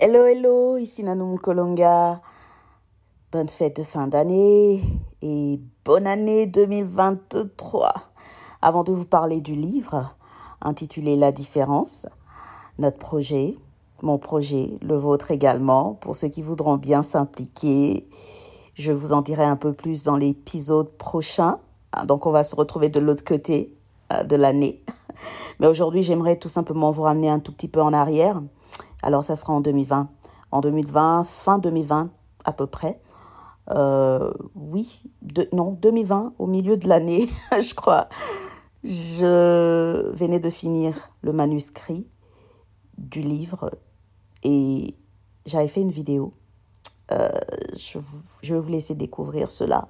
Hello, hello, ici Nanoum Kolonga. Bonne fête de fin d'année et bonne année 2023. Avant de vous parler du livre intitulé La différence, notre projet, mon projet, le vôtre également, pour ceux qui voudront bien s'impliquer, je vous en dirai un peu plus dans l'épisode prochain. Donc on va se retrouver de l'autre côté euh, de l'année. Mais aujourd'hui, j'aimerais tout simplement vous ramener un tout petit peu en arrière alors, ça sera en 2020. En 2020, fin 2020 à peu près. Euh, oui, non, 2020, au milieu de l'année, je crois. Je venais de finir le manuscrit du livre et j'avais fait une vidéo. Euh, je, je, vais vous laisser découvrir cela.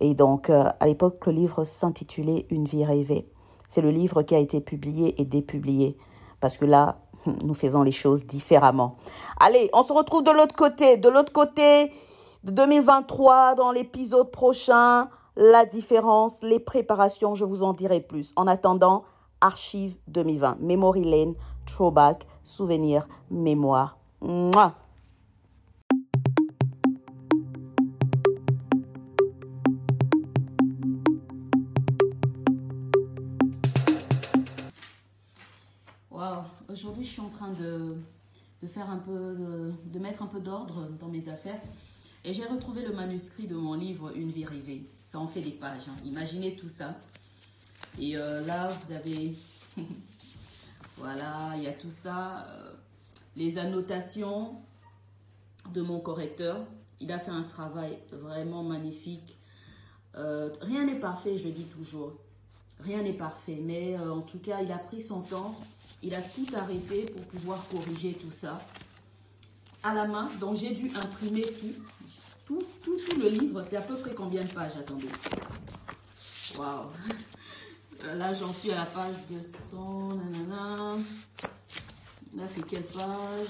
Et donc, euh, à l'époque, le livre s'intitulait Une vie rêvée. C'est le livre qui a été publié et dépublié. Parce que là, nous faisons les choses différemment. Allez, on se retrouve de l'autre côté, de l'autre côté de 2023 dans l'épisode prochain. La différence, les préparations, je vous en dirai plus. En attendant, Archive 2020, Memory Lane, Throwback, Souvenir, Mémoire. Aujourd'hui, je suis en train de, faire un peu, de, mettre un peu d'ordre dans mes affaires. Et j'ai retrouvé le manuscrit de mon livre Une vie rêvée. Ça en fait des pages. Hein. Imaginez tout ça. Et euh, là, vous avez... voilà, il y a tout ça. Euh, les annotations de mon correcteur. Il a fait un travail vraiment magnifique. Euh, rien n'est parfait, je dis toujours. Rien n'est parfait. Mais en tout cas, il a pris son temps il a tout arrêté pour pouvoir corriger tout ça à la main. Donc j'ai dû imprimer tout. Tout, tout, tout le livre, c'est à peu près combien de pages Attendez? Waouh Là, j'en suis à la page 200. Nanana. Là, c'est quelle page?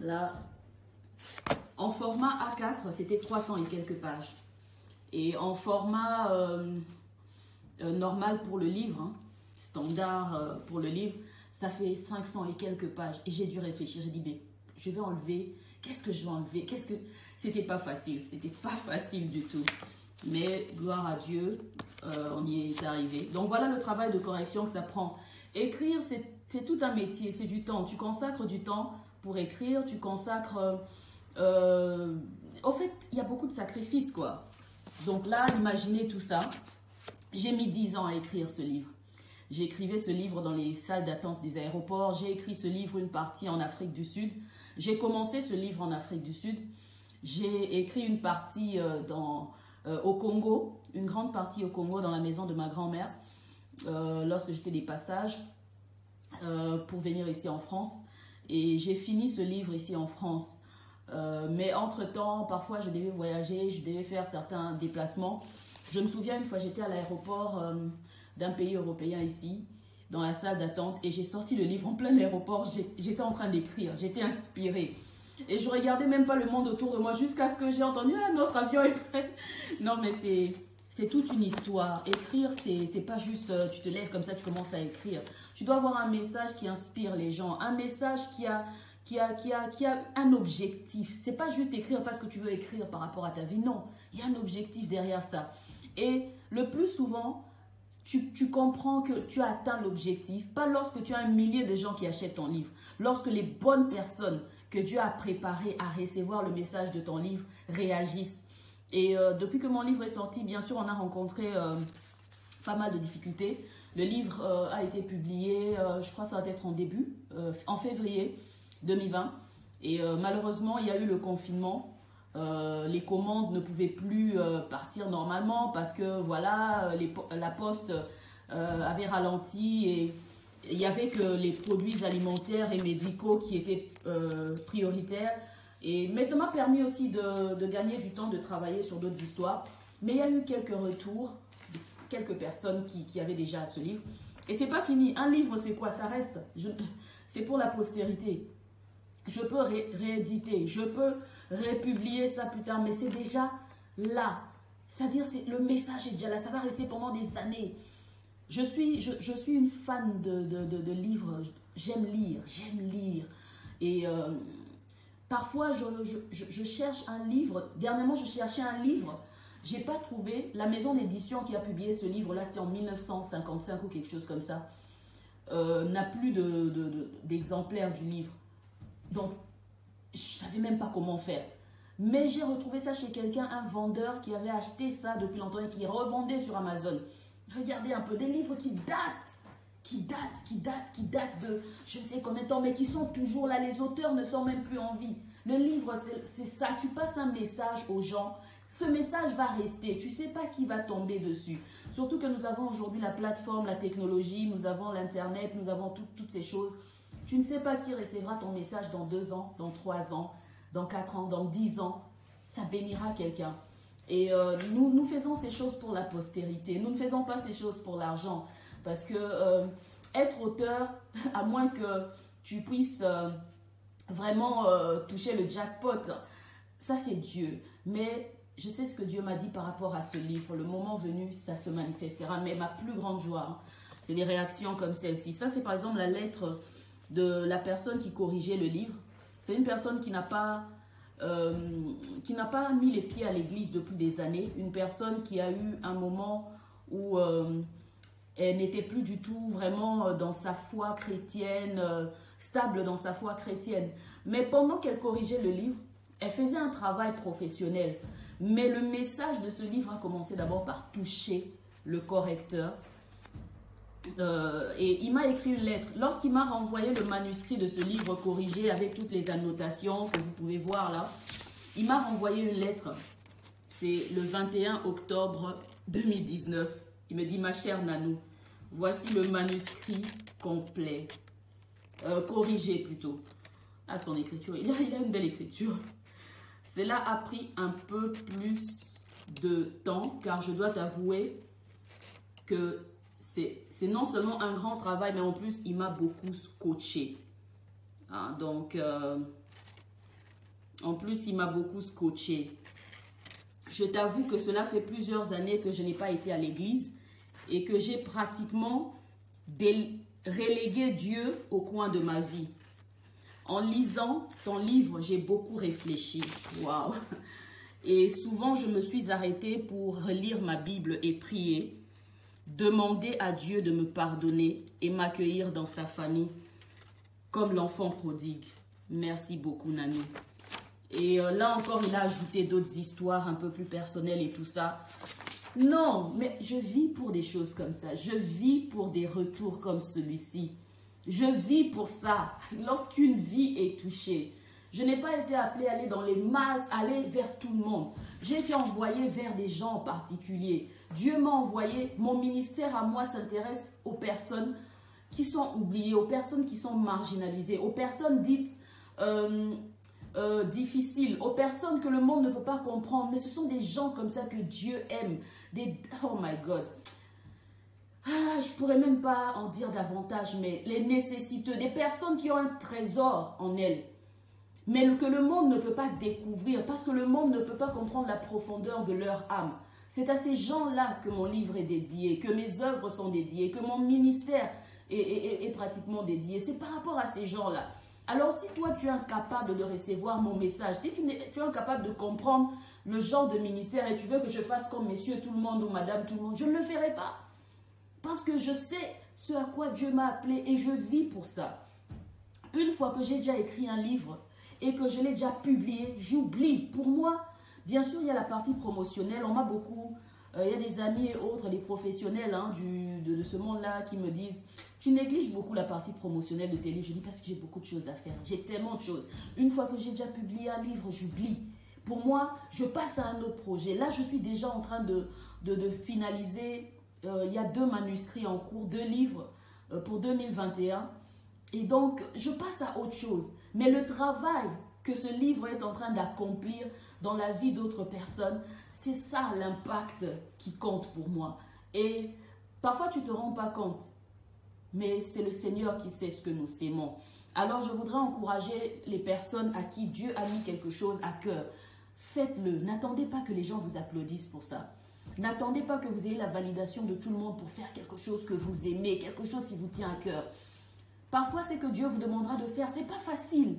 Là, en format A4, c'était 300 et quelques pages. Et en format euh, euh, normal pour le livre, hein, standard euh, pour le livre, ça fait 500 et quelques pages. Et j'ai dû réfléchir, j'ai dit, mais je vais enlever, qu'est-ce que je vais enlever? Qu'est-ce que... C'était pas facile, c'était pas facile du tout. Mais gloire à Dieu, on y est arrivé. Donc voilà le travail de correction que ça prend. Écrire, c'est tout un métier, c'est du temps. Tu consacres du temps pour écrire, tu consacres... au fait, il y a beaucoup de sacrifices, quoi. Donc là, imaginez tout ça. J'ai mis 10 ans à écrire ce livre. J'écrivais ce livre dans les salles d'attente des aéroports. J'ai écrit ce livre une partie en Afrique du Sud. J'ai commencé ce livre en Afrique du Sud. J'ai écrit une partie euh, euh, au Congo, une grande partie au Congo dans la maison de ma grand-mère euh, lorsque j'étais des passages pour venir ici en France. Et j'ai fini ce livre ici en France. Euh, mais entre-temps, parfois, je devais voyager, je devais faire certains déplacements. Je me souviens, une fois, j'étais à l'aéroport euh, d'un pays européen ici, dans la salle d'attente, et j'ai sorti le livre en plein aéroport. J'étais en train d'écrire, j'étais inspirée. Et je regardais même pas le monde autour de moi jusqu'à ce que j'ai entendu un autre avion est prêt. Non, mais c'est c'est toute une histoire. Écrire, c'est pas juste euh, tu te lèves comme ça, tu commences à écrire. Tu dois avoir un message qui inspire les gens, un message qui a qui a, qui a, qui a un objectif. C'est pas juste écrire parce que tu veux écrire par rapport à ta vie. Non, il y a un objectif derrière ça. Et le plus souvent, tu, tu comprends que tu as atteint l'objectif, pas lorsque tu as un millier de gens qui achètent ton livre, lorsque les bonnes personnes que Dieu a préparées à recevoir le message de ton livre réagissent. Et euh, depuis que mon livre est sorti, bien sûr, on a rencontré euh, pas mal de difficultés. Le livre euh, a été publié, je crois que ça va être en début, en février. 2020. Et euh, malheureusement, il y a eu le confinement. Euh, les commandes ne pouvaient plus euh, partir normalement parce que voilà, la poste avait ralenti et il n'y avait que les produits alimentaires et médicaux qui étaient prioritaires. Et, mais ça m'a permis aussi de, de, gagner du temps, de travailler sur d'autres histoires. Mais il y a eu quelques retours, quelques personnes qui, qui avaient déjà ce livre. Et c'est pas fini. Un livre, c'est quoi? Ça reste. C'est pour la postérité. Je peux rééditer, je peux républier ça plus tard, mais c'est déjà là. C'est-à-dire, le message est déjà là, ça va rester pendant des années. Je suis, je, suis une fan de, livres. J'aime lire, j'aime lire. Et euh, parfois, je, cherche un livre. Dernièrement, je cherchais un livre. J'ai pas trouvé. La maison d'édition qui a publié ce livre-là, c'était en 1955 ou quelque chose comme ça, euh, n'a plus d'exemplaires de, du livre. Donc, je savais même pas comment faire. Mais j'ai retrouvé ça chez quelqu'un, un vendeur qui avait acheté ça depuis longtemps et qui revendait sur Amazon. Regardez un peu des livres qui datent, qui datent, qui datent, qui datent de je ne sais combien de temps, mais qui sont toujours là. Les auteurs ne sont même plus en vie. Le livre, c'est ça. Tu passes un message aux gens. Ce message va rester. Tu ne sais pas qui va tomber dessus. Surtout que nous avons aujourd'hui la plateforme, la technologie, nous avons l'Internet, nous avons toutes ces choses. Tu ne sais pas qui recevra ton message dans deux ans, dans trois ans, dans quatre ans, dans dix ans. Ça bénira quelqu'un. Et euh, nous, faisons ces choses pour la postérité. Nous ne faisons pas ces choses pour l'argent. Parce que euh, être auteur, à moins que tu puisses euh, vraiment toucher le jackpot, ça c'est Dieu. Mais je sais ce que Dieu m'a dit par rapport à ce livre. Le moment venu, ça se manifestera. Mais ma plus grande joie, hein, c'est des réactions comme celle-ci. Ça, c'est par exemple la lettre de la personne qui corrigeait le livre. C'est une personne qui n'a pas euh, pas mis les pieds à l'église depuis des années, une personne qui a eu un moment où euh, elle n'était plus du tout vraiment euh, dans sa foi chrétienne, stable dans sa foi chrétienne. Mais pendant qu'elle corrigeait le livre, elle faisait un travail professionnel. Mais le message de ce livre a commencé d'abord par toucher le correcteur, euh, et il m'a écrit une lettre. Lorsqu'il m'a renvoyé le manuscrit de ce livre corrigé avec toutes les annotations que vous pouvez voir là, il m'a renvoyé une lettre. C'est le 21 octobre 2019. Il me dit, ma chère Nanou, voici le manuscrit complet, euh, corrigé plutôt, à son écriture. Il a, il a une belle écriture. Cela a pris un peu plus de temps, car je dois t'avouer que c'est non seulement un grand travail, mais en plus, il m'a beaucoup scotché. Hein, donc, euh, en plus, il m'a beaucoup scotché. Je t'avoue que cela fait plusieurs années que je n'ai pas été à l'église et que j'ai pratiquement relégué Dieu au coin de ma vie. En lisant ton livre, j'ai beaucoup réfléchi. Waouh! Et souvent, je me suis arrêtée pour relire ma Bible et prier demander à Dieu de me pardonner et m'accueillir dans sa famille comme l'enfant prodigue. Merci beaucoup, Nani. Et euh, là encore, il a ajouté d'autres histoires un peu plus personnelles et tout ça. Non, mais je vis pour des choses comme ça. Je vis pour des retours comme celui-ci. Je vis pour ça. Lorsqu'une vie est touchée, je n'ai pas été appelée à aller dans les masses, aller vers tout le monde. J'ai été envoyée vers des gens en particulier. Dieu m'a envoyé, mon ministère à moi s'intéresse aux personnes qui sont oubliées, aux personnes qui sont marginalisées, aux personnes dites euh, euh, difficiles, aux personnes que le monde ne peut pas comprendre. Mais ce sont des gens comme ça que Dieu aime. Des, oh my God. Ah, je pourrais même pas en dire davantage, mais les nécessiteux, des personnes qui ont un trésor en elles, mais que le monde ne peut pas découvrir parce que le monde ne peut pas comprendre la profondeur de leur âme. C'est à ces gens-là que mon livre est dédié, que mes œuvres sont dédiées, que mon ministère est, pratiquement dédié. C'est par rapport à ces gens-là. Alors si toi tu es incapable de recevoir mon message, si tu, tu es incapable de comprendre le genre de ministère et tu veux que je fasse comme messieurs tout le monde ou madame tout le monde, je ne le ferai pas. Parce que je sais ce à quoi Dieu m'a appelé et je vis pour ça. Une fois que j'ai déjà écrit un livre et que je l'ai déjà publié, j'oublie. Pour moi, Bien sûr, il y a la partie promotionnelle. On m'a beaucoup, euh, il y a des amis et autres, des professionnels hein, du, de, ce monde-là qui me disent, tu négliges beaucoup la partie promotionnelle de tes livres. Je dis parce que j'ai beaucoup de choses à faire. J'ai tellement de choses. Une fois que j'ai déjà publié un livre, j'oublie. Pour moi, je passe à un autre projet. Là, je suis déjà en train de, de, finaliser. Euh, il y a deux manuscrits en cours, deux livres euh, pour 2021. Et donc, je passe à autre chose. Mais le travail que ce livre est en train d'accomplir dans la vie d'autres personnes, c'est ça l'impact qui compte pour moi. Et parfois tu ne te rends pas compte, mais c'est le Seigneur qui sait ce que nous aimons. Alors je voudrais encourager les personnes à qui Dieu a mis quelque chose à cœur. Faites-le. N'attendez pas que les gens vous applaudissent pour ça. N'attendez pas que vous ayez la validation de tout le monde pour faire quelque chose que vous aimez, quelque chose qui vous tient à cœur. Parfois, c'est que Dieu vous demandera de faire, c'est pas facile.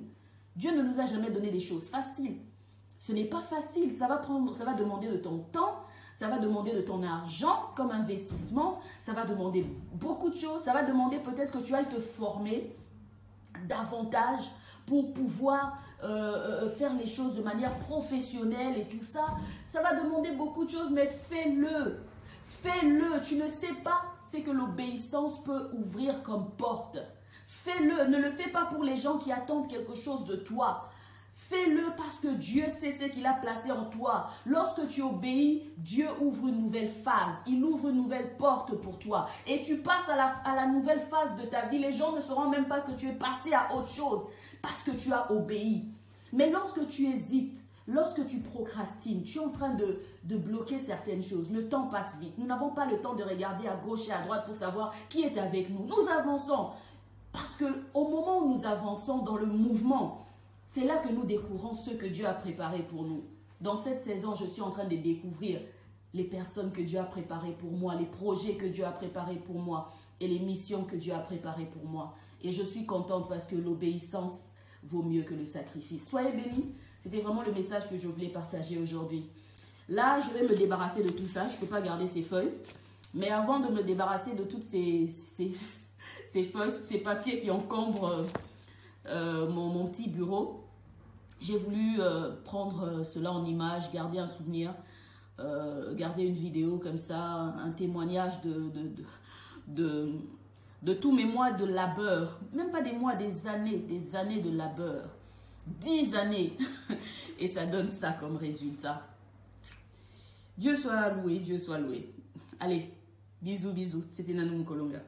Dieu ne nous a jamais donné des choses faciles. Ce n'est pas facile, ça va prendre ça va demander de ton temps, ça va demander de ton argent comme investissement, ça va demander beaucoup de choses, ça va demander peut-être que tu ailles te former davantage pour pouvoir euh, euh, faire les choses de manière professionnelle et tout ça. Ça va demander beaucoup de choses, mais fais-le. Fais-le. Tu ne sais pas ce que l'obéissance peut ouvrir comme porte. Fais-le. Ne le fais pas pour les gens qui attendent quelque chose de toi. Fais-le parce que Dieu sait ce qu'il a placé en toi. Lorsque tu obéis, Dieu ouvre une nouvelle phase. Il ouvre une nouvelle porte pour toi. Et tu passes à la, à la nouvelle phase de ta vie. Les gens ne sauront même pas que tu es passé à autre chose parce que tu as obéi. Mais lorsque tu hésites, lorsque tu procrastines, tu es en train de, de bloquer certaines choses. Le temps passe vite. Nous n'avons pas le temps de regarder à gauche et à droite pour savoir qui est avec nous. Nous avançons. Parce que au moment où nous avançons dans le mouvement, c'est là que nous découvrons ce que Dieu a préparé pour nous. Dans cette saison, je suis en train de découvrir les personnes que Dieu a préparées pour moi, les projets que Dieu a préparés pour moi et les missions que Dieu a préparées pour moi. Et je suis contente parce que l'obéissance vaut mieux que le sacrifice. Soyez bénis. C'était vraiment le message que je voulais partager aujourd'hui. Là, je vais me débarrasser de tout ça. Je ne peux pas garder ces feuilles. Mais avant de me débarrasser de toutes ces, ces, ces feuilles, ces papiers qui encombrent euh, mon, mon, petit bureau, j'ai voulu euh, prendre euh, cela en image, garder un souvenir, euh, garder une vidéo comme ça, un témoignage de, de, de, de de tous mes mois de labeur, même pas des mois, des années, des années de labeur. Dix années. Et ça donne ça comme résultat. Dieu soit loué, Dieu soit loué. Allez, bisous, bisous. C'était Nanou Kolonga.